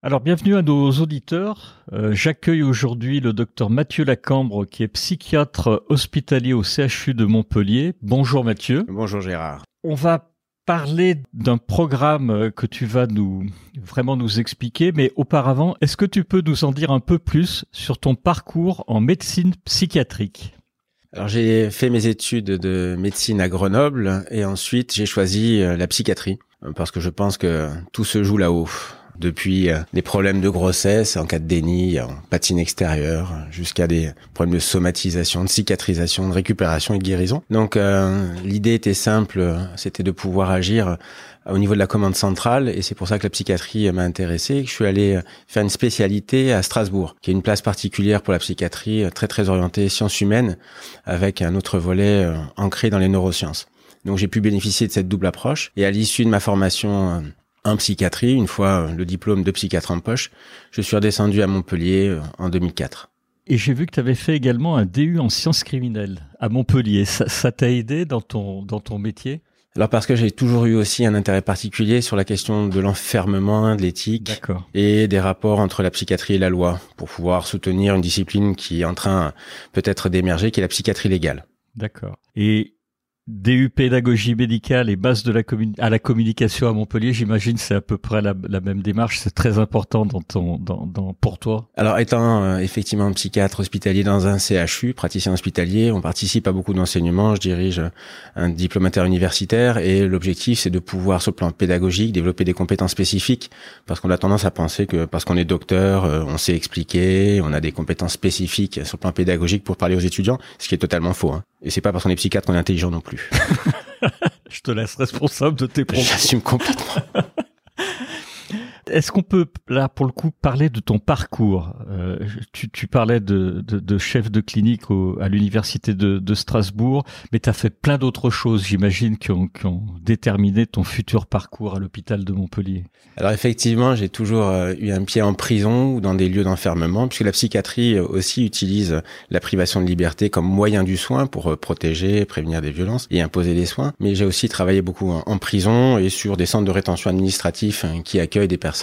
Alors bienvenue à nos auditeurs. Euh, j'accueille aujourd'hui le docteur Mathieu Lacambre qui est psychiatre hospitalier au CHU de Montpellier. Bonjour Mathieu. Bonjour Gérard. On va parler d'un programme que tu vas nous vraiment nous expliquer, mais auparavant, est-ce que tu peux nous en dire un peu plus sur ton parcours en médecine psychiatrique? Alors j'ai fait mes études de médecine à Grenoble et ensuite j'ai choisi euh, la psychiatrie parce que je pense que tout se joue là-haut depuis euh, des problèmes de grossesse en cas de déni, en patine extérieure, jusqu'à des problèmes de somatisation, de cicatrisation, de récupération et de guérison. Donc euh, l'idée était simple, c'était de pouvoir agir euh, au niveau de la commande centrale et c'est pour ça que la psychiatrie m'a intéressé. Je suis allé faire une spécialité à Strasbourg, qui est une place particulière pour la psychiatrie, très très orientée sciences humaines, avec un autre volet ancré dans les neurosciences. Donc j'ai pu bénéficier de cette double approche et à l'issue de ma formation en psychiatrie. Une fois le diplôme de psychiatre en poche, je suis redescendu à Montpellier euh, en 2004. Et j'ai vu que tu avais fait également un DU en sciences criminelles à Montpellier. Ça t'a aidé dans ton, dans ton métier? Alors parce que j'ai toujours eu aussi un intérêt particulier sur la question de l'enfermement, de l'éthique et des rapports entre la psychiatrie et la loi pour pouvoir soutenir une discipline qui est en train peut-être d'émerger, qui est la psychiatrie légale. D'accord. Et DU pédagogie médicale et base de la à la communication à Montpellier, j'imagine c'est à peu près la, même démarche. C'est très important dans ton, dans, dans, pour toi. Alors étant euh, effectivement psychiatre hospitalier dans un CHU, praticien hospitalier, on participe à beaucoup d'enseignements. Je dirige un diplomataire universitaire et l'objectif c'est de pouvoir sur le plan pédagogique développer des compétences spécifiques parce qu'on a tendance à penser que parce qu'on est docteur, euh, on sait expliquer, on a des compétences spécifiques sur le plan pédagogique pour parler aux étudiants, ce qui est totalement faux. Hein. Et c'est pas parce qu'on est psychiatre qu'on est intelligent non plus. Je te laisse responsable de tes propos. J'assume complètement. Est-ce qu'on peut, là, pour le coup, parler de ton parcours? Euh, tu, parlais de, chef de clinique à l'université de, Strasbourg, mais tu as fait plein d'autres choses, j'imagine, qui ont, déterminé ton futur parcours à l'hôpital de Montpellier. Alors effectivement, j'ai toujours euh, eu un pied en prison ou dans des lieux d'enfermement, puisque la psychiatrie euh, aussi utilise la privation de liberté comme moyen du soin pour protéger, prévenir des violences et imposer des soins. Mais j'ai aussi travaillé beaucoup en, en prison et sur des centres de rétention administratif hein, qui accueillent des personnes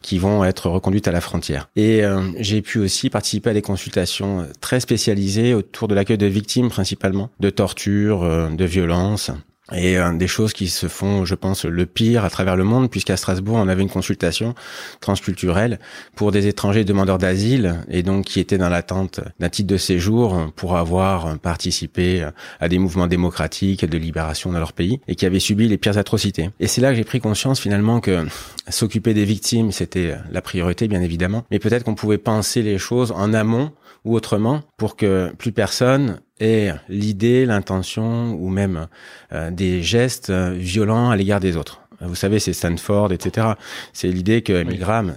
qui vont être reconduites à la frontière. Et euh, j'ai pu aussi participer à des consultations très spécialisées autour de l'accueil de victimes principalement, de torture, euh, de violences et euh, des choses qui se font, je pense, le pire à travers le monde, puisqu'à Strasbourg, on avait une consultation transculturelle pour des étrangers demandeurs d'asile, et donc qui étaient dans l'attente d'un titre de séjour pour avoir participé à des mouvements démocratiques de libération dans leur pays, et qui avaient subi les pires atrocités. Et c'est là que j'ai pris conscience finalement que s'occuper des victimes, c'était la priorité, bien évidemment, mais peut-être qu'on pouvait penser les choses en amont ou autrement pour que plus personne ait l'idée, l'intention ou même euh, des gestes euh, violents à l'égard des autres. Vous savez, c'est Stanford, etc. C'est l'idée que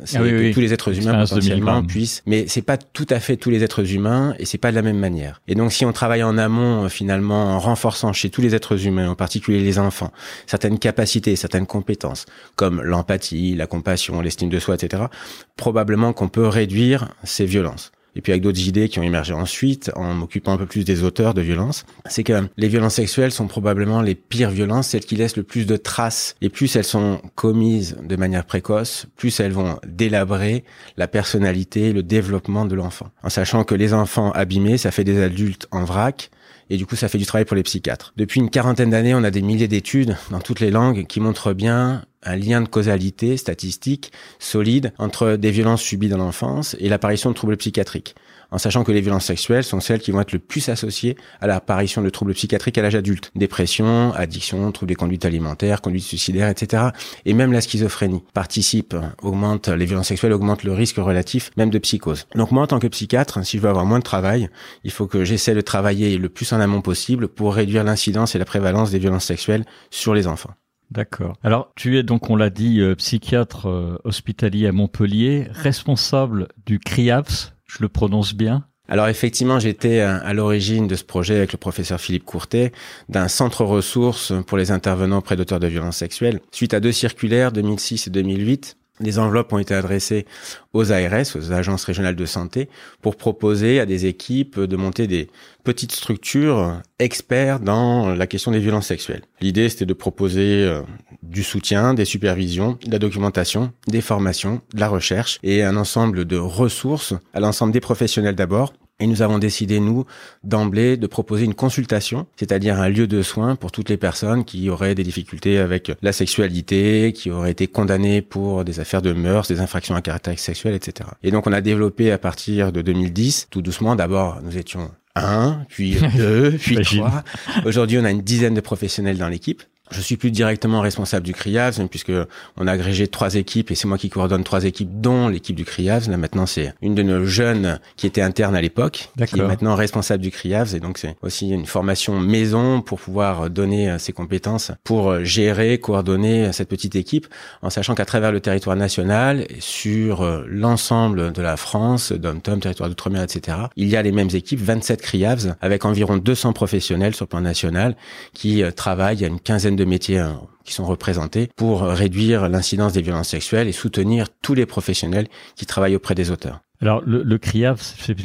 c'est ah que tous les êtres humains potentiellement puissent, mais c'est pas tout à fait tous les êtres humains et c'est pas de la même manière. Et donc, si on travaille en amont, finalement, en renforçant chez tous les êtres humains, en particulier les enfants, certaines capacités, certaines compétences, comme l'empathie, la compassion, l'estime de soi, etc., probablement qu'on peut réduire ces violences et puis avec d'autres idées qui ont émergé ensuite, en m'occupant un peu plus des auteurs de violences, c'est que les violences sexuelles sont probablement les pires violences, celles qui laissent le plus de traces. Et plus elles sont commises de manière précoce, plus elles vont délabrer la personnalité, le développement de l'enfant. En sachant que les enfants abîmés, ça fait des adultes en vrac, et du coup ça fait du travail pour les psychiatres. Depuis une quarantaine d'années, on a des milliers d'études dans toutes les langues qui montrent bien un lien de causalité statistique solide entre des violences subies dans l'enfance et l'apparition de troubles psychiatriques en sachant que les violences sexuelles sont celles qui vont être le plus associées à l'apparition de troubles psychiatriques à l'âge adulte. Dépression, addiction, troubles des conduites alimentaires, conduites suicidaires, etc. Et même la schizophrénie participe, augmente, les violences sexuelles augmentent le risque relatif même de psychose. Donc moi, en tant que psychiatre, si je veux avoir moins de travail, il faut que j'essaie de travailler le plus en amont possible pour réduire l'incidence et la prévalence des violences sexuelles sur les enfants. D'accord. Alors, tu es donc, on l'a dit, euh, psychiatre euh, hospitalier à Montpellier, responsable du CRIAPS, je le prononce bien? Alors effectivement, j'étais à l'origine de ce projet avec le professeur Philippe Courtet d'un centre ressources pour les intervenants auprès d'auteurs de violences sexuelles. Suite à deux circulaires, 2006 et 2008, les enveloppes ont été adressées aux ARS, aux agences régionales de santé, pour proposer à des équipes de monter des petites structures experts dans la question des violences sexuelles. L'idée, c'était de proposer euh, du soutien, des supervisions, de la documentation, des formations, de la recherche et un ensemble de ressources à l'ensemble des professionnels d'abord et nous avons décidé, nous, d'emblée, de proposer une consultation, c'est-à-dire un lieu de soins pour toutes les personnes qui auraient des difficultés avec la sexualité, qui auraient été condamnées pour des affaires de mœurs, des infractions à caractère sexuel, etc. Et donc, on a développé à partir de 2010, tout doucement, d'abord, nous étions un, puis deux, puis trois. Aujourd'hui, on a une dizaine de professionnels dans l'équipe. Je suis plus directement responsable du CRIAVS, puisque on a agrégé trois équipes et c'est moi qui coordonne trois équipes, dont l'équipe du CRIAVS. Là maintenant, c'est une de nos jeunes qui était interne à l'époque, qui est maintenant responsable du CRIAVS. Et donc, c'est aussi une formation maison pour pouvoir donner euh, ses compétences pour euh, gérer, coordonner euh, cette petite équipe, en sachant qu'à travers le territoire national, sur l'ensemble de la France, dom-tom, territoire d'outre-mer, etc., il y a les mêmes équipes, 27 CRIAVS, avec environ 200 professionnels sur le plan national qui travaillent à une quinzaine de métiers hein, qui sont représentés pour réduire l'incidence des violences sexuelles et soutenir tous les professionnels qui travaillent auprès des auteurs. Alors le, le CRIAV,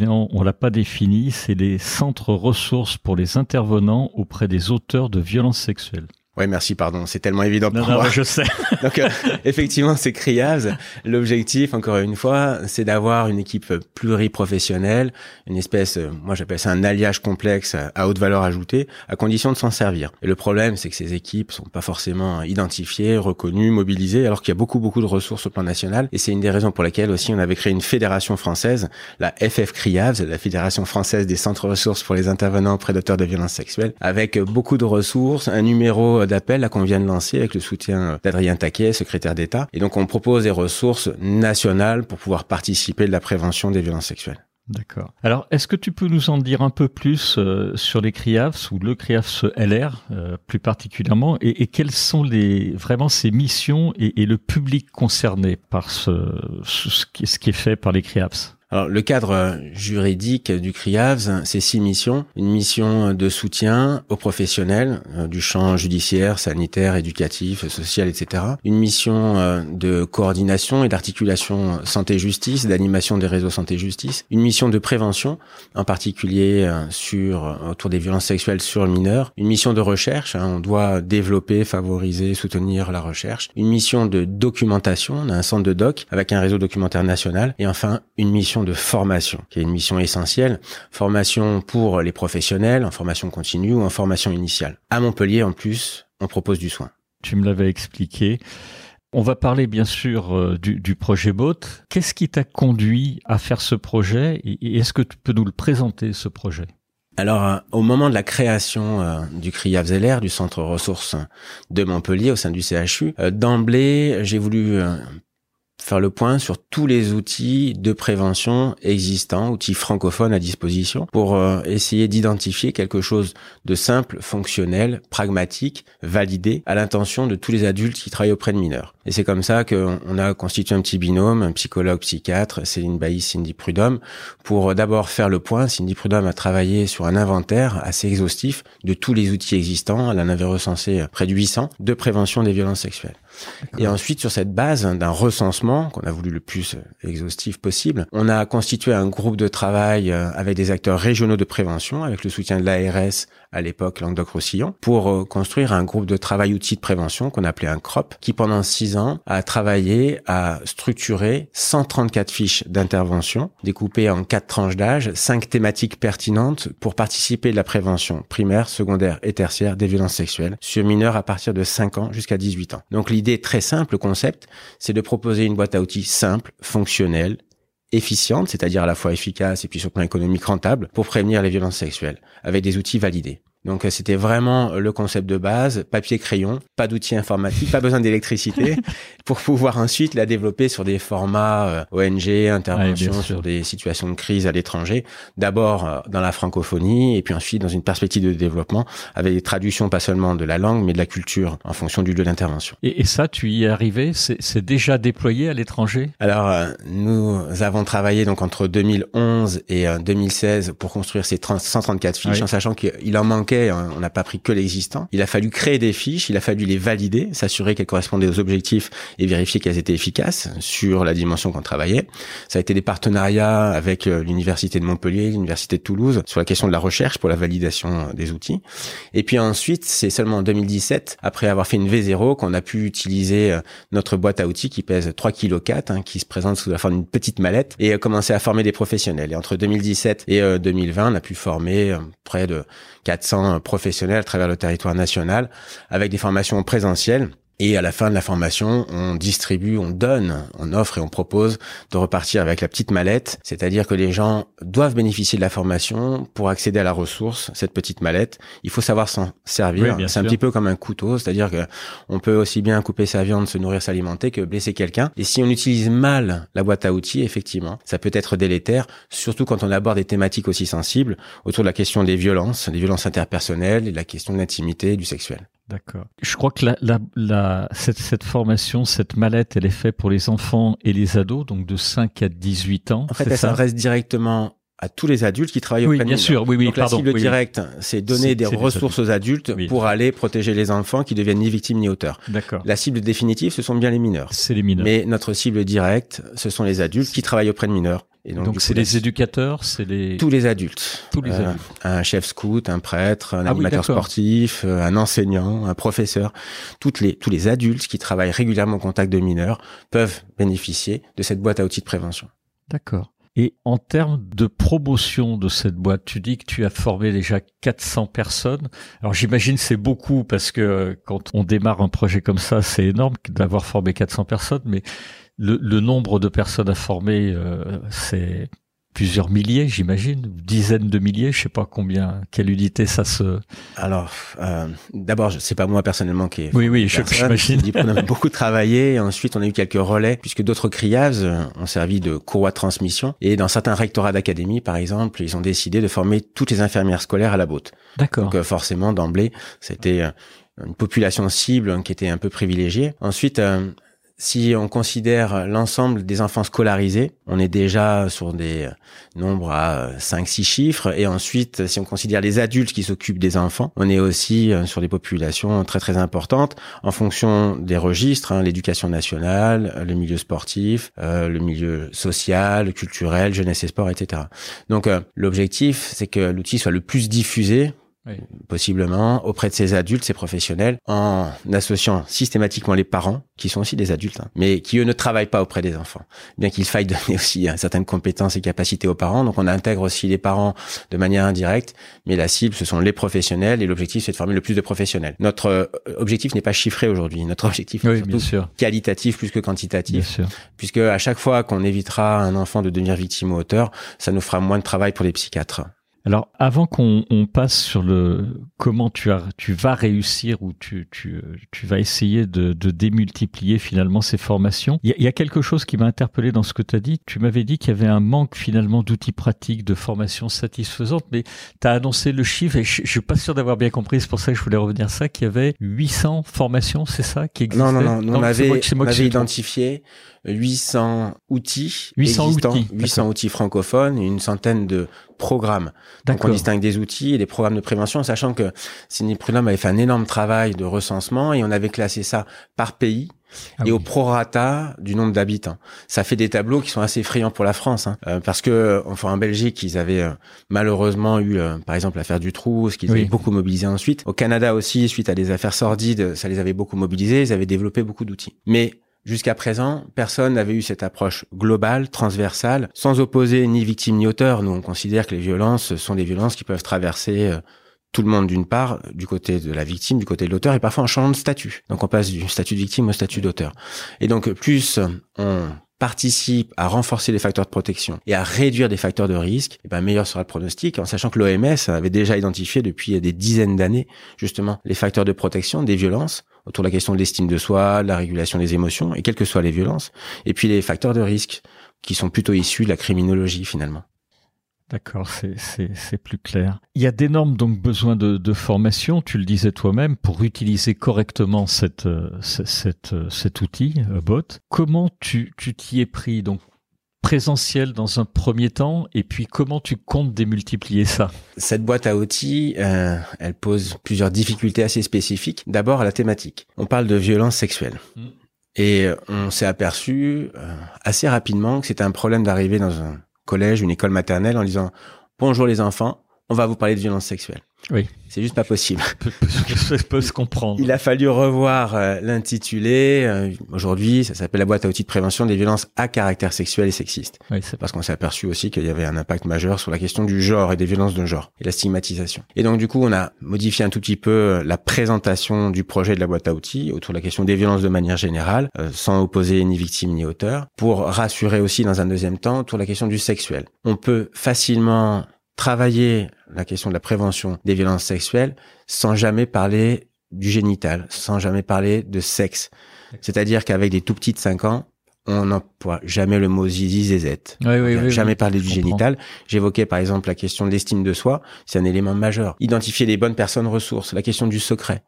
on l'a pas défini, c'est les centres ressources pour les intervenants auprès des auteurs de violences sexuelles. Oui, merci, pardon. C'est tellement évident pour moi. je sais. Donc, euh, effectivement, c'est CRIAVS. L'objectif, encore une fois, c'est d'avoir une équipe pluriprofessionnelle, une espèce, euh, moi j'appelle ça un alliage complexe à haute valeur ajoutée, à condition de s'en servir. Et le problème, c'est que ces équipes sont pas forcément identifiées, reconnues, mobilisées, alors qu'il y a beaucoup, beaucoup de ressources au plan national. Et c'est une des raisons pour lesquelles aussi on avait créé une fédération française, la FF CRIAVS, la Fédération française des centres ressources pour les intervenants prédateurs de violences sexuelles, avec beaucoup de ressources, un numéro d'appel qu'on vient de lancer avec le soutien d'Adrien Taquet, secrétaire d'État. Et donc on propose des ressources nationales pour pouvoir participer de la prévention des violences sexuelles. D'accord. Alors, est-ce que tu peux nous en dire un peu plus euh, sur les CRIAFS ou le CRIAFS LR euh, plus particulièrement et, quelles sont vraiment ces missions et, le public concerné par ce, ce, qui est fait par les CRIAFS? Alors, le cadre juridique du CRIAVS, c'est six missions. Une mission de soutien aux professionnels euh, du champ judiciaire, sanitaire, éducatif, social, etc. Une mission euh, de coordination et d'articulation santé-justice, d'animation des réseaux santé-justice. Une mission de prévention, en particulier euh, sur autour des violences sexuelles sur le mineur. Une mission de recherche, hein, on doit développer, favoriser, soutenir la recherche. Une mission de documentation, on a un centre de doc avec un réseau documentaire national. Et enfin, une mission de formation, qui est une mission essentielle. Formation pour les professionnels, en formation continue ou en formation initiale. À Montpellier, en plus, on propose du soin. Tu me l'avais expliqué. On va parler bien sûr euh, du, projet BOT. Qu'est-ce qui t'a conduit à faire ce projet et est-ce que tu peux nous le présenter, ce projet? Alors, euh, au moment de la création euh, du CRIAVZLR, du centre ressources de Montpellier au sein du CHU, d'emblée, j'ai voulu faire le point sur tous les outils de prévention existants, outils francophones à disposition, pour euh, essayer d'identifier quelque chose de simple, fonctionnel, pragmatique, validé à l'intention de tous les adultes qui travaillent auprès de mineurs. Et c'est comme ça qu'on a constitué un petit binôme, un psychologue psychiatre, Céline Bailly, Cindy Prudhomme, pour d'abord faire le point. Cindy Prudhomme a travaillé sur un inventaire assez exhaustif de tous les outils existants. Elle en avait recensé près de 800 de prévention des violences sexuelles. Et ensuite, sur cette base d'un recensement qu'on a voulu le plus euh, exhaustif possible, on a constitué un groupe de travail euh, avec des acteurs régionaux de prévention, avec le soutien de l'ARS à l'époque Languedoc-Roussillon, pour euh, construire un groupe de travail outils de prévention qu'on appelait un CROP, qui pendant six ans a travaillé à structurer 134 fiches d'intervention, découpées en quatre tranches d'âge, cinq thématiques pertinentes pour participer de la prévention primaire, secondaire et tertiaire des violences sexuelles sur mineurs à partir de 5 ans jusqu'à 18 ans. Donc l'idée très simple, le concept, c'est de proposer une boîte à outils simple, fonctionnelle, efficiente, c'est-à-dire à la fois efficace et puis sur le plan économique rentable, pour prévenir les violences sexuelles, avec des outils validés. Donc euh, c'était vraiment le concept de base, papier crayon, pas d'outils informatiques, pas besoin d'électricité pour pouvoir ensuite la développer sur des formats euh, ONG, intervention sur des situations de crise à l'étranger. D'abord euh, dans la francophonie et puis ensuite dans une perspective de développement avec des traductions pas seulement de la langue mais de la culture en fonction du lieu d'intervention. Et, et, ça, tu y es arrivé? C'est déjà déployé à l'étranger? Alors nous avons travaillé donc entre 2011 et 2016 pour construire ces 134 fiches en sachant qu'il en manque Hein, on n'a pas pris que l'existant. Il a fallu créer des fiches, il a fallu les valider, s'assurer qu'elles correspondaient aux objectifs et vérifier qu'elles étaient efficaces sur la dimension qu'on travaillait. Ça a été des partenariats avec euh, l'université de Montpellier, l'université de Toulouse sur la question de la recherche pour la validation des outils. Et puis ensuite, c'est seulement en 2017, après avoir fait une V0, qu'on a pu utiliser euh, notre boîte à outils qui pèse 3 kg 4, qui se présente sous la forme d'une petite mallette et commencer à former des professionnels. Et entre 2017 et 2020, euh, on a pu former près de 400 professionnels à travers le territoire national avec des formations présentielles et à la fin de la formation, on distribue, on donne, on offre et on propose de repartir avec la petite mallette. C'est-à-dire que les gens doivent bénéficier de la formation pour accéder à la ressource, cette petite mallette. Il faut savoir s'en servir. c'est un petit peu comme un couteau, c'est-à-dire que on peut aussi bien couper sa viande, se nourrir, s'alimenter que blesser quelqu'un. Et si on utilise mal la boîte à outils, effectivement, ça peut être délétère, surtout quand on aborde des thématiques aussi sensibles autour de la question des violences, des violences interpersonnelles et de la question de l'intimité et du sexuel. D'accord. Je crois que la, la, la, cette, cette, formation, cette mallette, elle est faite pour les enfants et les ados, donc de 5 à 18 ans. En fait, elle s'adresse directement à tous les adultes qui travaillent oui, auprès bien sûr, oui, oui, Donc pardon, la cible oui, directe, c'est donner des ressources aux adultes pour aller protéger les enfants qui deviennent ni victimes ni auteurs. D'accord. La cible définitive, ce sont bien les mineurs. C'est les mineurs. Mais notre cible directe, ce sont les adultes qui travaillent auprès de mineurs. Et donc, c'est les éducateurs, c'est les tous les adultes. Tous les adultes. un chef scout, un prêtre, un ah animateur sportif, euh, un enseignant, un professeur, toutes les tous les adultes qui travaillent régulièrement au contact de mineurs peuvent bénéficier de cette boîte à outils de prévention. D'accord. Et en termes de promotion de cette boîte, tu dis que tu as formé déjà 400 personnes. Alors j'imagine c'est beaucoup parce que euh, quand on démarre un projet comme ça, c'est énorme d'avoir formé 400 personnes, mais le, nombre de personnes à former, euh, c'est plusieurs milliers, j'imagine, dizaines de milliers, je sais pas combien, quelle unité ça se. Alors, euh, d'abord, c'est pas moi personnellement qui. Ai oui, oui, j'imagine. On a beaucoup travaillé. Et ensuite, on a eu quelques relais, puisque d'autres CRIAVs ont servi de courroie de transmission. Et dans certains rectorats d'académie, par exemple, ils ont décidé de former toutes les infirmières scolaires à la botte. D'accord. Donc, euh, forcément, d'emblée, c'était euh, une population cible qui était un peu privilégiée. Ensuite, euh, si on considère l'ensemble des enfants scolarisés, on est déjà sur des nombres à 5-6 chiffres. Et ensuite, si on considère les adultes qui s'occupent des enfants, on est aussi euh, sur des populations très très importantes en fonction des registres, hein, l'éducation nationale, le milieu sportif, euh, le milieu social, culturel, jeunesse et sport, etc. Donc euh, l'objectif, c'est que l'outil soit le plus diffusé possiblement auprès de ces adultes, ces professionnels, en associant systématiquement les parents, qui sont aussi des adultes, hein, mais qui eux ne travaillent pas auprès des enfants, bien qu'il faille donner aussi hein, certaines compétences et capacités aux parents. Donc on intègre aussi les parents de manière indirecte, mais la cible ce sont les professionnels et l'objectif c'est de former le plus de professionnels. Notre euh, objectif n'est pas chiffré aujourd'hui, notre objectif est surtout qualitatif plus que quantitatif, puisque à chaque fois qu'on évitera un enfant de devenir victime ou auteur, ça nous fera moins de travail pour les psychiatres. Alors, avant qu'on passe sur le comment tu, as, tu vas réussir ou tu, tu, tu vas essayer de, de, démultiplier finalement ces formations, il y, a quelque chose qui m'a interpellé dans ce que tu as dit. Tu m'avais dit qu'il y avait un manque finalement d'outils pratiques, de formations satisfaisantes, mais tu as annoncé le chiffre et je, je suis pas sûr d'avoir bien compris. C'est pour ça que je voulais revenir à ça, qu'il y avait 800 formations, c'est ça qui existaient Non, non, non. on avait, on avait identifié 800 outils 800 existants, outils, 800 outils francophones et une centaine de programmes. Donc on distingue des outils et des programmes de prévention, sachant que Cindy Prudhomme avait fait un énorme travail de recensement et on avait classé ça par pays ah et au prorata du nombre d'habitants. Ça fait des tableaux qui sont assez effrayants pour la France, hein, euh, parce que enfin en Belgique ils avaient euh, malheureusement eu, euh, par exemple l'affaire du trou, ce qu'ils avaient beaucoup mobilisé ensuite. Au Canada aussi, suite à des affaires sordides, ça les avait beaucoup mobilisés. Ils avaient développé beaucoup d'outils. Mais Jusqu'à présent, personne n'avait eu cette approche globale, transversale, sans opposer ni victime ni auteur. Nous, on considère que les violences sont des violences qui peuvent traverser euh, tout le monde d'une part, du côté de la victime, du côté de l'auteur, et parfois en changeant de statut. Donc on passe du statut de victime au statut d'auteur. Et donc plus on participe à renforcer les facteurs de protection et à réduire des facteurs de risque, et eh ben meilleur sera le pronostic, en sachant que l'OMS avait déjà identifié depuis des dizaines d'années justement les facteurs de protection des violences autour de la question de l'estime de soi, de la régulation des émotions, et quelles que soient les violences, et puis les facteurs de risque qui sont plutôt issus de la criminologie finalement. D'accord, c'est plus clair. Il y a d'énormes donc besoins de, de, formation, tu le disais toi-même, pour utiliser correctement cette, euh, cette, euh, cet outil, euh, bot. Comment tu t'y es pris donc présentiel dans un premier temps et puis comment tu comptes démultiplier ça? Cette boîte à outils, elle pose plusieurs difficultés assez spécifiques. D'abord la thématique. On parle de violence sexuelle. Mm. Et on s'est aperçu assez rapidement que c'était un problème d'arriver dans un collège, une école maternelle en disant bonjour les enfants, on va vous parler de violence sexuelle. Oui. C'est juste pas possible. Ça peut se comprendre. Il a fallu revoir euh, l'intitulé. Euh, aujourd'hui, ça s'appelle la boîte à outils de prévention des violences à caractère sexuel et sexiste. Oui, parce qu'on s'est aperçu aussi qu'il y avait un impact majeur sur la question du genre et des violences de genre et la stigmatisation. Et donc du coup, on a modifié un tout petit peu euh, la présentation du projet de la boîte à outils autour de la question des violences de manière générale, sans opposer ni victime ni auteur, pour rassurer aussi dans un deuxième temps autour de la question du sexuel. On peut facilement travailler la question de la prévention des violences sexuelles sans jamais parler du génital, sans jamais parler de sexe. C'est-à-dire qu'avec des tout petits de 5 ans, on n'emploie jamais le mot zizi zézette. Oui, oui, jamais parler du génital. J'évoquais par exemple la question de l'estime de soi, c'est un élément majeur. Identifier les bonnes personnes ressources, la question du secret.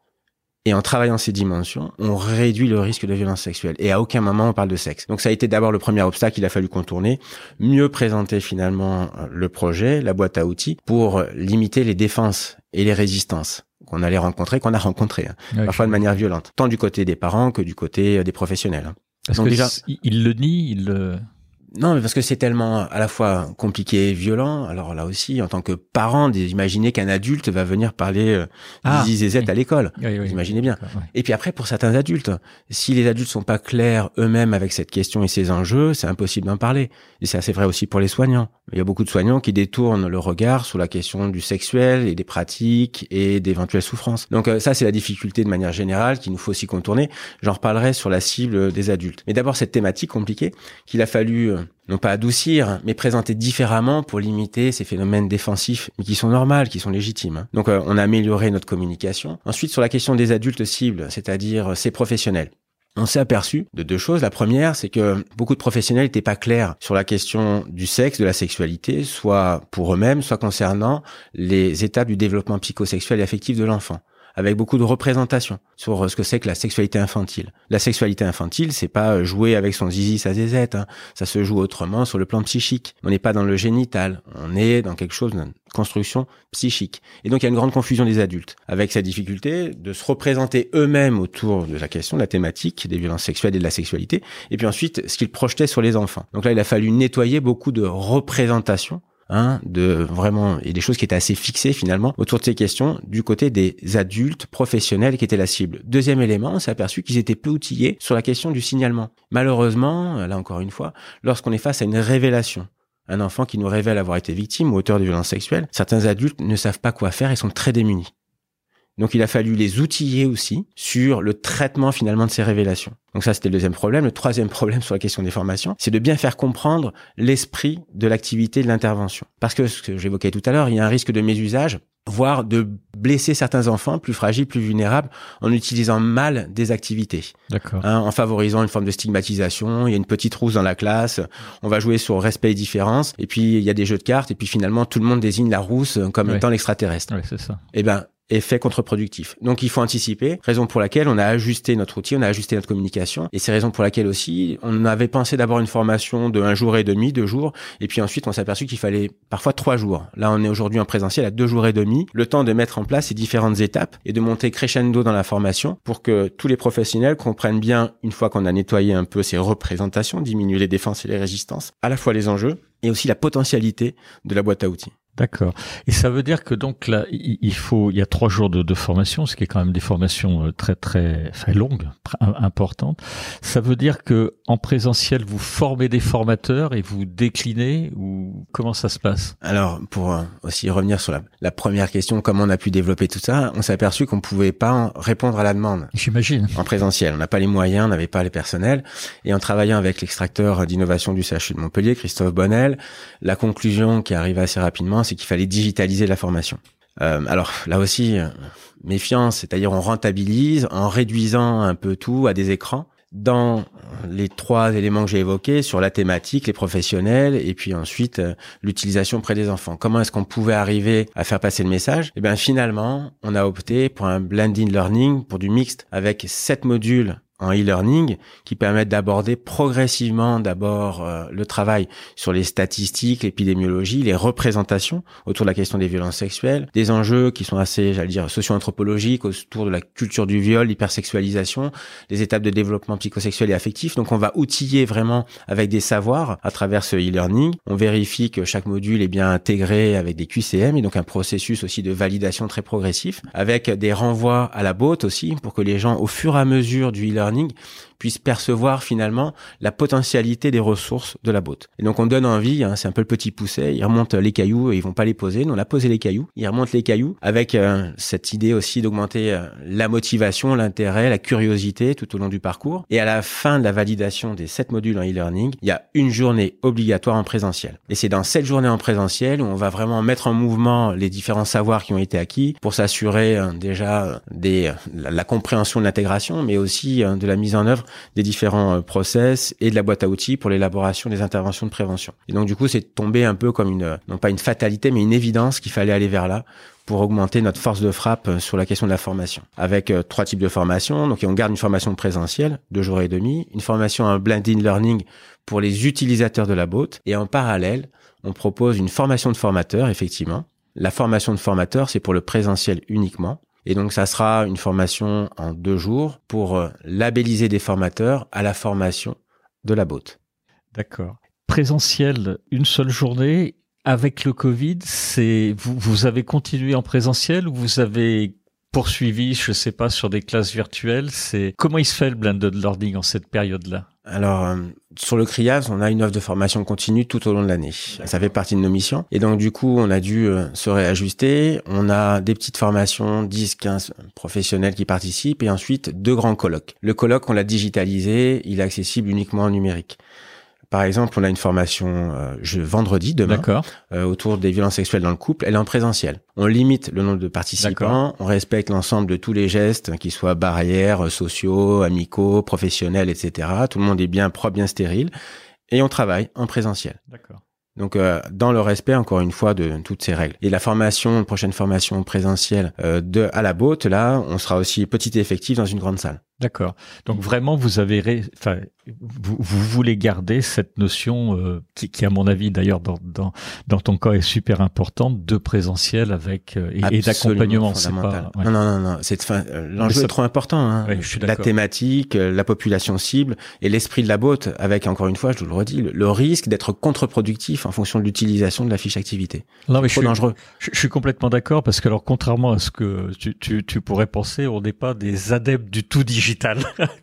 Et en travaillant ces dimensions, on réduit le risque de violence sexuelle. Et à aucun moment on parle de sexe. Donc ça a été d'abord le premier obstacle qu'il a fallu contourner, mieux présenter finalement euh, le projet, la boîte à outils, pour limiter les défenses et les résistances qu'on allait rencontrer, qu'on a rencontrées, hein. parfois de manière violente, tant du côté des parents que du côté euh, des professionnels. Hein. Parce Donc déjà, il le nie, il le... Non, mais parce que c'est tellement à la fois compliqué et violent. Alors là aussi, en tant que parent, d'imaginer qu'un adulte va venir parler euh, ah, à l'école. Vous imaginez bien. Et puis après, pour certains adultes, si les adultes sont pas clairs eux-mêmes avec cette question et ces enjeux, c'est impossible d'en parler. Et c'est assez vrai aussi pour les soignants. Il y a beaucoup de soignants qui détournent le regard sur la question du sexuel et des pratiques et d'éventuelles souffrances. Donc euh, ça, c'est la difficulté de manière générale qu'il nous faut aussi contourner. J'en reparlerai sur la cible des adultes. Mais d'abord, cette thématique compliquée qu'il a fallu euh, non pas adoucir, mais présenter différemment pour limiter ces phénomènes défensifs, mais qui sont normaux, qui sont légitimes. Hein. Donc euh, on a amélioré notre communication. Ensuite, sur la question des adultes cibles, c'est-à-dire euh, ces professionnels. On s'est aperçu de deux choses. La première, c'est que beaucoup de professionnels n'étaient pas clairs sur la question du sexe, de la sexualité, soit pour eux-mêmes, soit concernant les étapes du développement psychosexuel et affectif de l'enfant avec beaucoup de représentations sur ce que c'est que la sexualité infantile. La sexualité infantile, c'est pas jouer avec son zizi, sa zézette. Hein. Ça se joue autrement sur le plan psychique. On n'est pas dans le génital. On est dans quelque chose d'une construction psychique. Et donc il y a une grande confusion des adultes avec cette difficulté de se représenter eux-mêmes autour de la question, de la thématique des violences sexuelles et de la sexualité. Et puis ensuite, ce qu'ils projetaient sur les enfants. Donc là, il a fallu nettoyer beaucoup de représentations Hein, de vraiment et des choses qui étaient assez fixées finalement autour de ces questions du côté des adultes professionnels qui étaient la cible. Deuxième élément, on s'est aperçu qu'ils étaient peu outillés sur la question du signalement. Malheureusement, là encore une fois, lorsqu'on est face à une révélation, un enfant qui nous révèle avoir été victime ou auteur de violences sexuelles, certains adultes ne savent pas quoi faire et sont très démunis. Donc il a fallu les outiller aussi sur le traitement finalement de ces révélations. Donc ça c'était le deuxième problème. Le troisième problème sur la question des formations, c'est de bien faire comprendre l'esprit de l'activité de l'intervention. Parce que ce que j'évoquais tout à l'heure, il y a un risque de mésusage voire de blesser certains enfants plus fragiles, plus vulnérables, en utilisant mal des activités. D'accord. Hein, en favorisant une forme de stigmatisation. Il y a une petite rousse dans la classe. On va jouer sur respect et différence. Et puis il y a des jeux de cartes. Et puis finalement tout le monde désigne la rousse comme étant l'extraterrestre. Oui, c'est ça. Eh ben effet contre-productif. Donc il faut anticiper, raison pour laquelle on a ajusté notre outil, on a ajusté notre communication, et c'est raison pour laquelle aussi on avait pensé d'abord une formation de un jour et demi, deux jours, et puis ensuite on s'est aperçu qu'il fallait parfois trois jours. Là on est aujourd'hui en présentiel à deux jours et demi, le temps de mettre en place ces différentes étapes et de monter crescendo dans la formation pour que tous les professionnels comprennent bien, une fois qu'on a nettoyé un peu ces représentations, diminuer les défenses et les résistances, à la fois les enjeux et aussi la potentialité de la boîte à outils. D'accord. Et ça veut dire que donc là, il faut, il y a trois jours de, de formation, ce qui est quand même des formations euh, très très, très longues, importantes. Ça veut dire que en présentiel, vous formez des formateurs et vous déclinez ou comment ça se passe? Alors, pour euh, aussi revenir sur la, la, première question, comment on a pu développer tout ça, on s'est aperçu qu'on pouvait pas répondre à la demande. J'imagine. En présentiel, on n'a pas les moyens, on n'avait pas les personnels, et en travaillant avec l'extracteur d'innovation du CHU de Montpellier, Christophe Bonnel, la conclusion qui arrive assez rapidement c'est qu'il fallait digitaliser la formation. Euh, alors là aussi, euh, méfiance, c'est-à-dire on rentabilise en réduisant un peu tout à des écrans dans les trois éléments que j'ai évoqués sur la thématique, les professionnels et puis ensuite euh, l'utilisation près des enfants. Comment est-ce qu'on pouvait arriver à faire passer le message? Eh bien finalement, on a opté pour un blending learning, pour du mixte avec sept modules en e-learning qui permettent d'aborder progressivement d'abord euh, le travail sur les statistiques, l'épidémiologie, les représentations autour de la question des violences sexuelles, des enjeux qui sont assez, j'allais dire, socio-anthropologiques autour de la culture du viol, l'hypersexualisation, les étapes de développement psychosexuel et affectif. Donc on va outiller vraiment avec des savoirs à travers ce e-learning. On vérifie que chaque module est bien intégré avec des QCM et donc un processus aussi de validation très progressif avec des renvois à la botte aussi pour que les gens au fur et à mesure du e-learning Running puisse percevoir finalement la potentialité des ressources de la botte. Et donc on donne envie, hein, c'est un peu le petit pousset, ils remontent les cailloux et ils vont pas les poser, nous on a posé les cailloux, ils remontent les cailloux avec euh, cette idée aussi d'augmenter euh, la motivation, l'intérêt, la curiosité tout au long du parcours. Et à la fin de la validation des sept modules en e-learning, il y a une journée obligatoire en présentiel. Et c'est dans cette journée en présentiel où on va vraiment mettre en mouvement les différents savoirs qui ont été acquis pour s'assurer euh, déjà des, la, la compréhension de l'intégration, mais aussi de la mise en œuvre des différents euh, process et de la boîte à outils pour l'élaboration des interventions de prévention. Et donc du coup, c'est tombé un peu comme une, euh, non pas une fatalité, mais une évidence qu'il fallait aller vers là pour augmenter notre force de frappe euh, sur la question de la formation. Avec trois types de formation. Donc, on garde une formation présentielle, deux jours et demi, une formation en blended learning pour les utilisateurs de la boîte. Et en parallèle, on propose une formation de formateur, effectivement. La formation de formateur, c'est pour le présentiel uniquement. Et donc, ça sera une formation en deux jours pour euh, labelliser des formateurs à la formation de la botte. D'accord. Présentiel, une seule journée. Avec le Covid, c'est vous, vous avez continué en présentiel ou vous avez poursuivi, je sais pas, sur des classes virtuelles? C'est comment il se fait le blended learning en cette période-là? Alors, euh, sur le CRIAS, on a une offre de formation continue tout au long de l'année. Ça fait partie de nos missions. Et donc, du coup, on a dû euh, se réajuster. On a des petites formations, 10, 15 professionnels qui participent et ensuite deux grands colloques. Le colloque, on l'a digitalisé. Il est accessible uniquement en numérique. Par exemple, on a une formation euh, je, vendredi, demain, euh, autour des violences sexuelles dans le couple. Elle est en présentiel. On limite le nombre de participants, on respecte l'ensemble de tous les gestes, qu'ils soient barrières, sociaux, amicaux, professionnels, etc. Tout le monde est bien propre, bien stérile. Et on travaille en présentiel. D'accord. Donc euh, dans le respect encore une fois de toutes ces règles. Et la formation, une prochaine formation présentielle euh, de à la botte, là, on sera aussi petit et effectif dans une grande salle. D'accord. Donc vraiment, vous avez, enfin, vous, vous, voulez garder cette notion euh, qui, qui, à mon avis, d'ailleurs, dans, dans, dans ton cas, est super importante de présentiel avec euh, et, d'accompagnement. C'est pas. Non, non, non, non. C'est euh, l'enjeu est trop important. Hein. la thématique, la population cible et l'esprit de la botte, avec encore une fois, je vous le redis, le, risque d'être contre-productif en fonction de l'utilisation de la fiche activité. Non, mais je suis, dangereux. Je, je, suis complètement d'accord parce que alors, contrairement à ce que tu, tu, tu pourrais penser, on n'est pas des adeptes du tout digital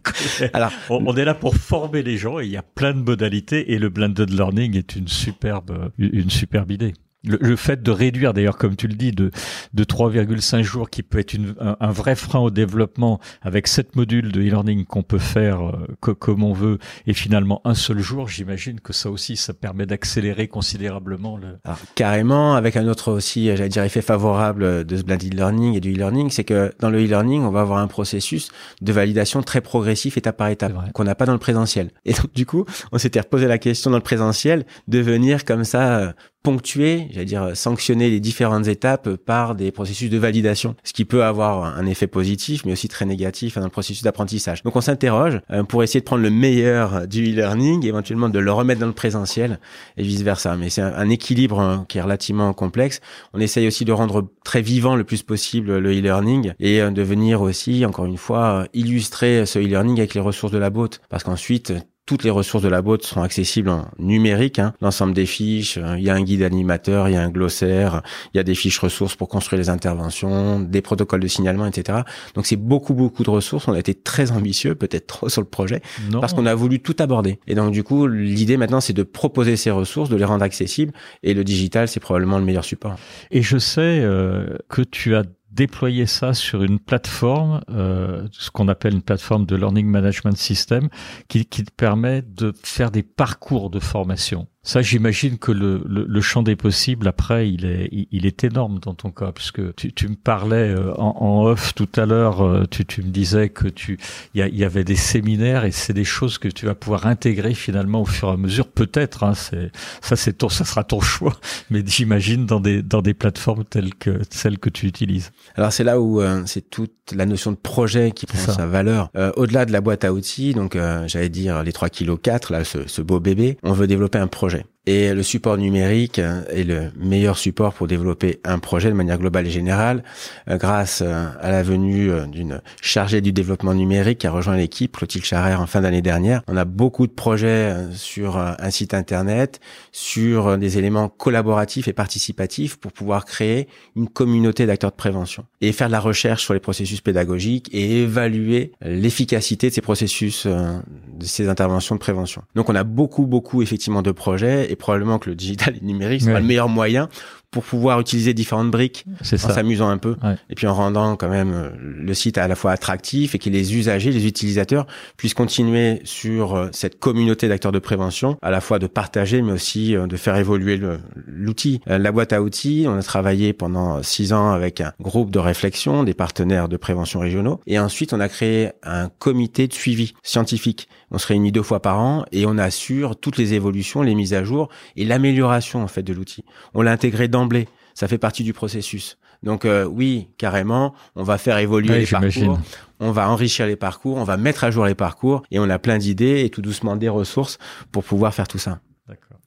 Alors, on, est là pour former les gens et il y a plein de modalités et le blended learning est une superbe, une superbe idée. Le, fait de réduire, d'ailleurs, comme tu le dis, de, de 3,5 jours, qui peut être une, un, vrai frein au développement, avec sept modules de e-learning qu'on peut faire euh, comme on veut, et finalement un seul jour, j'imagine que ça aussi, ça permet d'accélérer considérablement le. Alors, carrément, avec un autre aussi, j'allais dire, effet favorable de ce blended learning et du e-learning, c'est que dans le e-learning, on va avoir un processus de validation très progressif, étape par étape, qu'on n'a pas dans le présentiel. Et donc, du coup, on s'était reposé la question dans le présentiel de venir comme ça euh, ponctuer, j'allais dire sanctionner les différentes étapes par des processus de validation, ce qui peut avoir un effet positif, mais aussi très négatif dans le processus d'apprentissage. Donc on s'interroge euh, pour essayer de prendre le meilleur du e-learning, éventuellement de le remettre dans le présentiel et vice versa. Mais c'est un, équilibre hein, qui est relativement complexe. On essaye aussi de rendre très vivant le plus possible le e-learning et euh, de venir aussi, encore une fois, illustrer ce e-learning avec les ressources de la boîte, parce qu'ensuite toutes les ressources de la boîte seront accessibles en numérique. Hein. L'ensemble des fiches, euh, il y a un guide animateur, il y a un glossaire, il y a des fiches ressources pour construire les interventions, des protocoles de signalement, etc. Donc c'est beaucoup beaucoup de ressources. On a été très ambitieux, peut-être trop sur le projet, parce qu'on a voulu tout aborder. Et donc du coup, l'idée maintenant, c'est de proposer ces ressources, de les rendre accessibles. Et le digital, c'est probablement le meilleur support. Et je sais euh, que tu as déployer ça sur une plateforme, euh, ce qu'on appelle une plateforme de Learning Management System, qui, permet de faire des parcours de formation. Ça, j'imagine que le, le, le, champ des possibles, après, il est, il, est énorme dans ton cas, puisque tu, tu me parlais euh, en, en, off tout à l'heure, euh, tu, tu me disais que tu, il y, y, avait des séminaires et c'est des choses que tu vas pouvoir intégrer finalement au fur et à mesure, peut-être. Hein, c'est ça, c'est ton, ça sera ton choix, mais j'imagine dans des dans des plateformes telles que celles que tu utilises. Alors c'est là où euh, c'est toute la notion de projet qui prend sa valeur. Au-delà de la boîte à outils, donc j'allais dire les 3 kg 4 là, ce, ce beau bébé, on veut développer un projet et le support numérique est le meilleur support pour développer un projet de manière globale et générale. Euh, grâce euh, à la venue euh, d'une chargée du développement numérique qui a rejoint l'équipe, Clotilde Charrère, en fin d'année dernière, on a beaucoup de projets sur un site internet, sur des éléments collaboratifs et participatifs pour pouvoir créer une communauté d'acteurs de prévention et faire de la recherche sur les processus pédagogiques et évaluer l'efficacité de ces processus, de ces interventions de prévention. Donc on a beaucoup, beaucoup effectivement de projets et probablement que le digital et le numérique sera le meilleur moyen pour pouvoir utiliser différentes briques en s'amusant un peu et puis en rendant quand même euh, le site à la fois attractif et que les usagers, les utilisateurs puissent continuer sur euh, cette communauté d'acteurs de prévention, à la fois de partager mais aussi euh, de faire évoluer l'outil. La boîte à outils, on a travaillé pendant six ans avec un groupe de réflexion, des partenaires de prévention régionaux et ensuite on a créé un comité de suivi scientifique. On se réunit deux fois par an et on assure toutes les évolutions, les mises à jour et l'amélioration en fait de l'outil. On l'a intégré dans ça fait partie du processus. Donc euh, oui, carrément, on va faire évoluer les parcours, on va enrichir les parcours, on va mettre à jour les parcours et on a plein d'idées et tout doucement des ressources pour pouvoir faire tout ça. D'accord.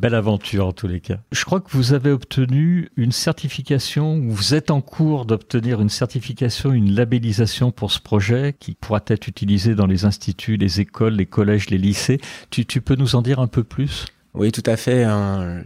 Belle aventure en tous les cas. Je crois que vous avez obtenu une certification, ou vous êtes en cours d'obtenir une certification, une labellisation pour ce projet qui pourra être utilisé dans les instituts, les écoles, les collèges, les lycées. Tu, tu peux nous en dire un peu plus? Oui, tout à fait. Hein.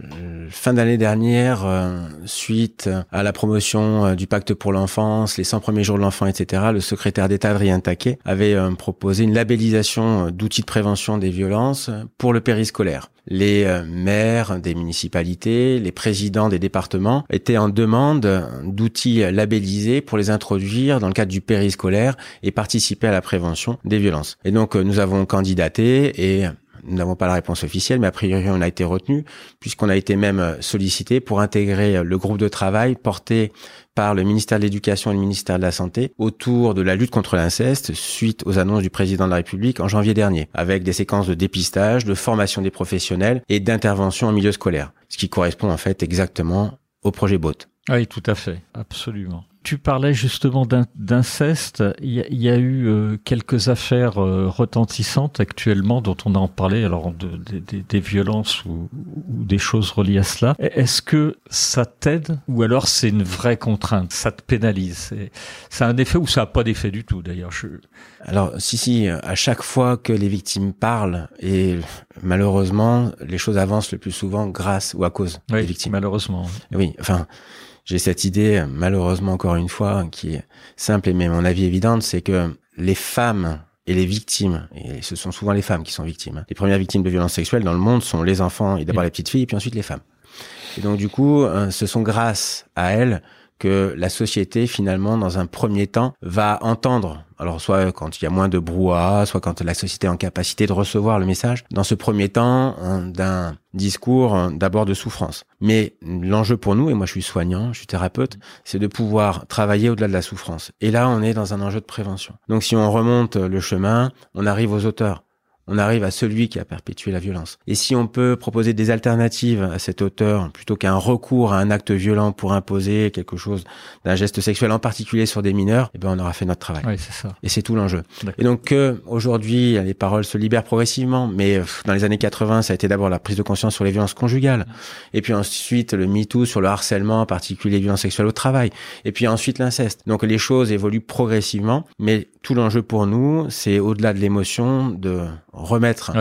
Fin d'année dernière, euh, suite à la promotion euh, du pacte pour l'enfance, les 100 premiers jours de l'enfant, etc., le secrétaire d'État Adrien Taquet avait euh, proposé une labellisation d'outils de prévention des violences pour le périscolaire. Les maires des municipalités, les présidents des départements étaient en demande d'outils labellisés pour les introduire dans le cadre du périscolaire et participer à la prévention des violences. Et donc, nous avons candidaté et nous n'avons pas la réponse officielle, mais a priori on a été retenu, puisqu'on a été même euh, sollicité pour intégrer euh, le groupe de travail porté par le ministère de l'Éducation et le ministère de la Santé autour de la lutte contre l'inceste suite aux annonces du président de la République en janvier dernier, avec des séquences de dépistage, de formation des professionnels et d'intervention en milieu scolaire, ce qui correspond en fait exactement au projet BOT. Oui, tout à fait, absolument. Tu parlais justement d'inceste. Il, y, a eu euh, quelques affaires euh, retentissantes actuellement dont on a en parlé, alors de, des violences ou, des choses reliées à cela. Est-ce que ça t'aide ou alors c'est une vraie contrainte? Ça te pénalise? Ça a un effet ou ça n'a pas d'effet du tout d'ailleurs? Je... Alors si si, à chaque fois que les victimes parlent et malheureusement les choses avancent le plus souvent grâce ou à cause des victimes. Malheureusement. Oui, enfin j'ai cette idée, malheureusement encore une fois, qui est simple et mais mon avis évidente, c'est que les femmes et les victimes, et ce sont souvent les femmes qui sont victimes, hein. les premières victimes de violences sexuelles dans le monde sont les enfants, et d'abord les petites filles, et puis ensuite les femmes. Et donc du coup, euh, ce sont grâce à elles que la société, finalement, dans un premier temps, va entendre. Alors, soit quand il y a moins de brouhaha, soit quand la société est en capacité de recevoir le message. Dans ce premier temps, hein, d'un discours hein, d'abord de souffrance. Mais l'enjeu pour nous, et moi je suis soignant, je suis thérapeute, c'est de pouvoir travailler au-delà de la souffrance. Et là, on est dans un enjeu de prévention. Donc, si on remonte le chemin, on arrive aux auteurs on arrive à celui qui a perpétué la violence. Et si on peut proposer des alternatives à cet auteur, plutôt qu'un recours à un acte violent pour imposer quelque chose d'un geste sexuel en particulier sur des mineurs, eh ben on aura fait notre travail. Oui, c'est ça. Et c'est tout l'enjeu. Et donc que aujourd'hui les paroles se libèrent progressivement, mais dans les années 80, ça a été d'abord la prise de conscience sur les violences conjugales, et puis ensuite le MeToo sur le harcèlement, en particulier les violences sexuelles au travail, et puis ensuite l'inceste. Donc les choses évoluent progressivement, mais tout l'enjeu pour nous, c'est au-delà de l'émotion de remettre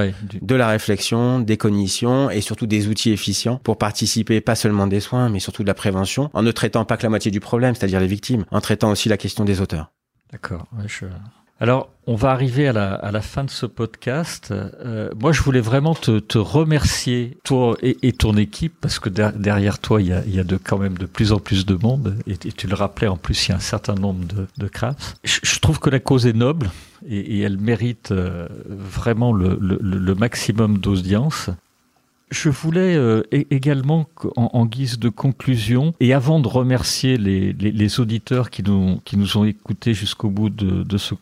de la réflexion, des cognitions et surtout des outils efficients pour participer pas seulement des soins, mais surtout de la prévention, en ne traitant pas que la moitié du problème, c'est-à-dire les victimes, en traitant aussi la question des auteurs. D'accord. je... Alors, on va arriver à la, à la fin de ce podcast. Euh, moi, je voulais vraiment te, te remercier, toi et, et, ton équipe, parce que derrière toi, il y a, il y a de, quand même de plus en plus de monde. Et, tu le rappelais, en plus, il y a un certain nombre de, de crafts. Je, je trouve que la cause est noble et, et elle mérite euh, vraiment le, le, le maximum d'audience. Je voulais euh, également, en, en, guise de conclusion, et avant de remercier les, les, les auditeurs qui nous, qui nous ont écoutés jusqu'au bout de, de ce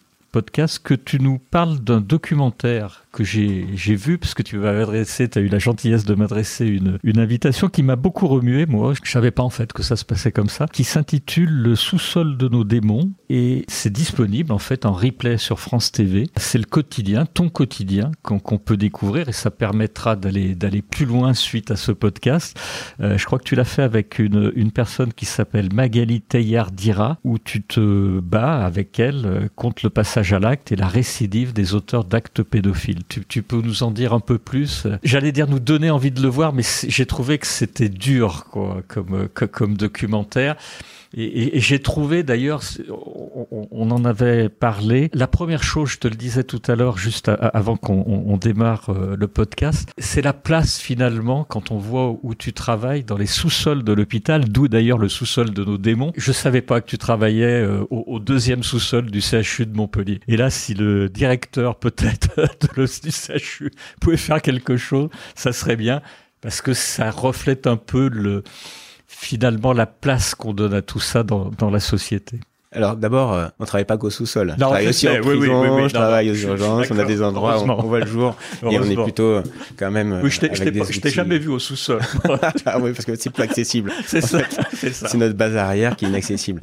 que tu nous parles d'un documentaire que j'ai vu, parce que tu m'avais adressé, tu as eu la gentillesse de m'adresser une, une invitation qui m'a beaucoup remué, moi. Je savais pas en fait que ça se passait comme ça, qui s'intitule Le sous-sol de nos démons et c'est disponible en fait en replay sur France TV. C'est le quotidien, ton quotidien qu'on peut découvrir et ça permettra d'aller plus loin suite à ce podcast. Euh, je crois que tu l'as fait avec une, une personne qui s'appelle Magali Teilhard-Dira où tu te bats avec elle euh, contre le passage à l'acte et la récidive des auteurs d'actes pédophiles. Tu, peux nous en dire un peu plus? J'allais dire nous donner envie de le voir, mais j'ai trouvé que c'était dur quoi, comme, comme documentaire. Et, j'ai trouvé d'ailleurs, on, en avait parlé. La première chose, je te le disais tout à l'heure, juste avant qu'on on, démarre euh, le podcast, c'est la place finalement quand on voit où tu travailles dans les sous-sols de l'hôpital, d'où d'ailleurs le sous-sol de nos démons. Je savais pas que tu travaillais euh, au, au, deuxième sous-sol du CHU de Montpellier. Et là, si le directeur peut-être du CHU pouvait faire quelque chose, ça serait bien parce que ça reflète un peu le finalement la place qu'on donne à tout ça dans la société. Alors d'abord, euh, on travaille pas qu'au sous-sol. On travaille aussi en prison, je travaille aux urgences, on a des endroits où on, voit le jour et on est plutôt euh, quand même. Oui, je t'ai jamais vu au sous-sol. ah oui, parce que c'est plus accessible. c'est ça, c'est ça. C'est notre base arrière qui est inaccessible.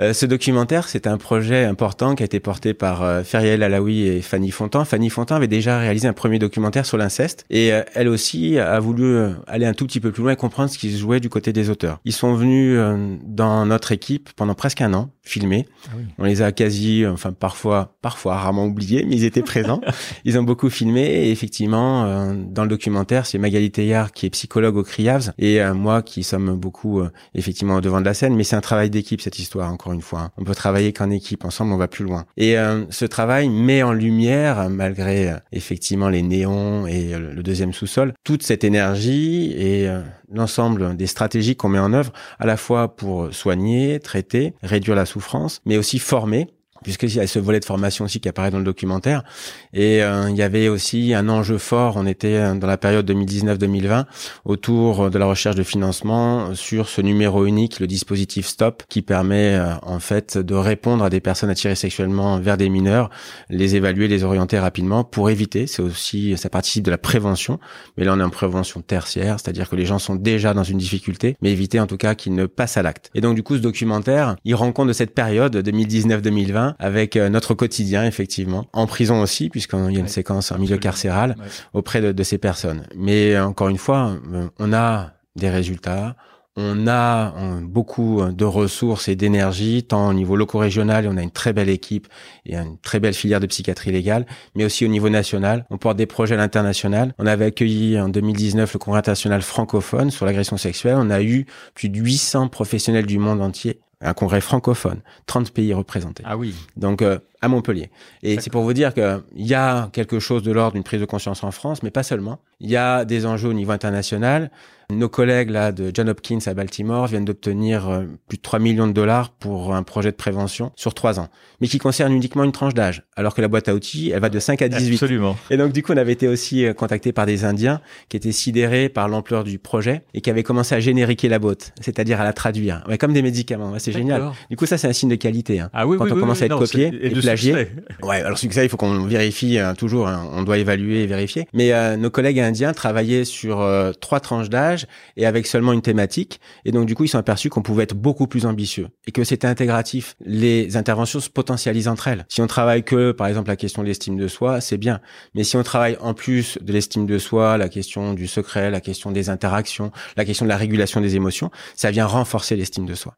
Euh, ce documentaire, c'est un projet important qui a été porté par euh, Feriel Alaoui et Fanny Fontan. Fanny Fontan avait déjà réalisé un premier documentaire sur l'inceste et euh, elle aussi a voulu aller un tout petit peu plus loin et comprendre ce qui se jouait du côté des auteurs. Ils sont venus dans notre équipe pendant presque un an filmés. Ah On les a quasi, enfin parfois, parfois rarement oubliés, mais ils étaient présents. ils ont beaucoup filmé et effectivement, euh, dans le documentaire, c'est Magali Teillard qui est psychologue au CRIAVS et euh, moi qui sommes beaucoup euh, effectivement au devant de la scène, mais c'est un travail d'équipe cette histoire, encore une fois. Hein. On peut travailler qu'en équipe, ensemble on va plus loin. Et ce travail met en lumière, malgré effectivement les néons et le deuxième sous-sol, toute cette énergie et l'ensemble des stratégies qu'on met en œuvre, à la fois pour soigner, traiter, réduire la souffrance, mais aussi former puisqu'il y a ce volet de formation aussi qui apparaît dans le documentaire. Et euh, il y avait aussi un enjeu fort, on était euh, dans la période 2019-2020, autour de la recherche de financement sur ce numéro unique, le dispositif STOP, qui permet euh, en fait de répondre à des personnes attirées sexuellement vers des mineurs, les évaluer, les orienter rapidement pour éviter, c'est aussi, ça participe de la prévention, mais là on est en prévention tertiaire, c'est-à-dire que les gens sont déjà dans une difficulté, mais éviter en tout cas qu'ils ne passent à l'acte. Et donc du coup ce documentaire, il rend compte de cette période 2019-2020 avec euh, notre quotidien, effectivement. En prison aussi, puisqu'il y a une séquence en milieu carcéral auprès de, de, ces personnes. Mais encore une fois, euh, on a des résultats. On a beaucoup de ressources et d'énergie, tant au niveau loco-régional, on a une très belle équipe et une très belle filière de psychiatrie légale, mais aussi au niveau national. On porte des projets à l'international. On avait accueilli en 2019 le Congrès international francophone sur l'agression sexuelle. On a eu plus de 800 professionnels du monde entier un congrès francophone, 30 pays représentés. Ah oui. Donc euh, à Montpellier. Et c'est pour vous dire qu'il y a quelque chose de l'ordre d'une prise de conscience en France, mais pas seulement. Il y a des enjeux au niveau international. Nos collègues là de John Hopkins à Baltimore viennent d'obtenir euh, plus de 3 millions de dollars pour un projet de prévention sur 3 ans, mais qui concerne uniquement une tranche d'âge, alors que la boîte à outils, elle va de 5 à 18. Absolument. Et donc du coup, on avait été aussi euh, contacté par des Indiens qui étaient sidérés par l'ampleur du projet et qui avaient commencé à génériquer la boîte, c'est-à-dire à la traduire, ouais, comme des médicaments. c'est génial. Du coup, ça c'est un signe de qualité. Hein. Ah oui, Quand on commence à être copié et, plagié. Ouais, alors succès, il faut qu'on vérifie hein, toujours. Hein, on doit évaluer et vérifier. Mais euh, nos collègues indiens travaillaient sur trois tranches d'âge et avec seulement une thématique. Et donc, du coup, ils sont aperçus qu'on pouvait être beaucoup plus ambitieux et que c'était intégratif. Les interventions se potentialisent entre elles. Si on travaille que, par exemple, la question de l'estime de soi, c'est bien. Mais si on travaille en plus de l'estime de soi, la question du secret, la question des interactions, la question de la régulation des émotions, ça vient renforcer l'estime de soi.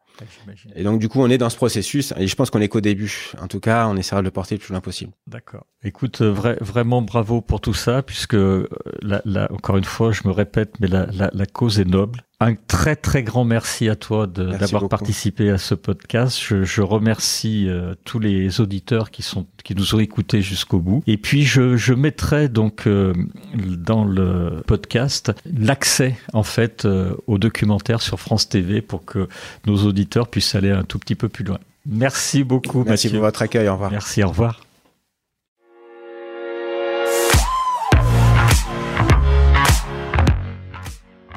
Et donc, du coup, on est dans ce processus et je pense qu'on est qu'au début. En tout cas, on essaiera de le porter le plus loin possible. D'accord. Écoute, euh, vraiment bravo pour tout ça, puisque euh, encore une fois, je me répète, mais la, la cause est noble. Un très très grand merci à toi d'avoir participé à ce podcast. Je, je remercie euh, tous les auditeurs qui sont qui nous ont écoutés jusqu'au bout. Et puis je, je mettrai donc euh, dans le podcast l'accès en fait euh, au documentaire sur France TV pour que nos auditeurs puissent aller un tout petit peu plus loin. Merci beaucoup. Merci pour votre accueil. Au revoir. Merci. Au revoir.